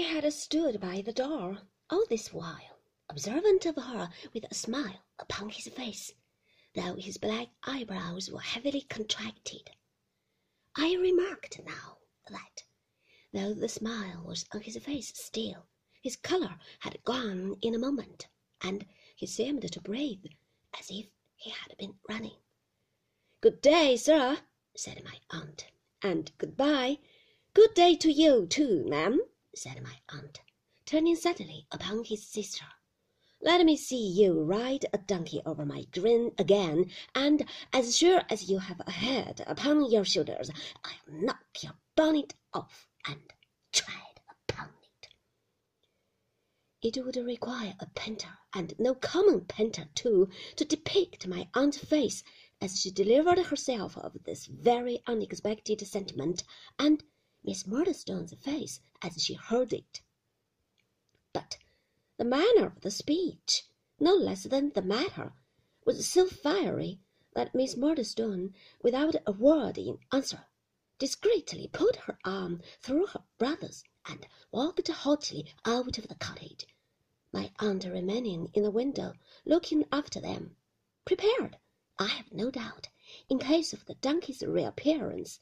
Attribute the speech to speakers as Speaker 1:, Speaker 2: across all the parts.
Speaker 1: He had stood by the door all this while, observant of her with a smile upon his face, though his black eyebrows were heavily contracted. I remarked now that, though the smile was on his face still, his colour had gone in a moment, and he seemed to breathe as if he had been running. "Good day, sir," said my aunt, "and good bye. Good day to you too, ma'am," said my aunt, turning suddenly upon his sister. "Let me see you ride a donkey over my green again, and as sure as you have a head upon your shoulders, I'll knock your bonnet off and tread upon it." It would require a painter, and no common painter too, to depict my aunt's face as she delivered herself of this very unexpected sentiment, and Miss Murdstone's face as she heard it. But the manner of the speech, no less than the matter, was so fiery that Miss Murdstone, without a word in answer, discreetly put her arm through her brother's and walked haughtily out of the cottage, my aunt remaining in the window looking after them, prepared, I have no doubt, in case of the donkey's reappearance,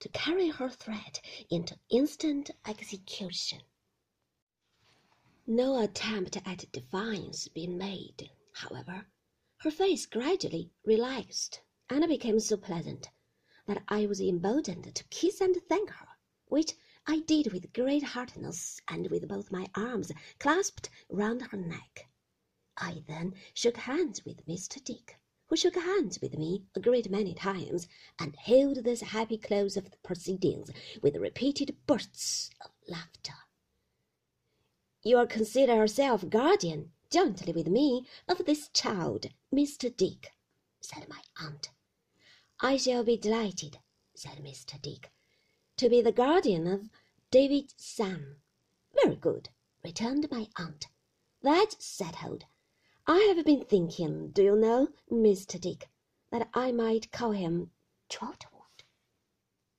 Speaker 1: to carry her threat into instant execution. No attempt at defiance being made, however, her face gradually relaxed and became so pleasant that I was emboldened to kiss and thank her, which I did with great heartiness and with both my arms clasped round her neck. I then shook hands with Mr. Dick, who shook hands with me a great many times, and hailed this happy close of the proceedings with repeated bursts of laughter. You'll consider yourself guardian, jointly with me, of this child, Mr. Dick, said my aunt. I shall be delighted, said Mr. Dick, to be the guardian of David's son. Very good, returned my aunt. That's settled. I have been thinking, do you know, Mr. Dick, that I might call him Trotwood.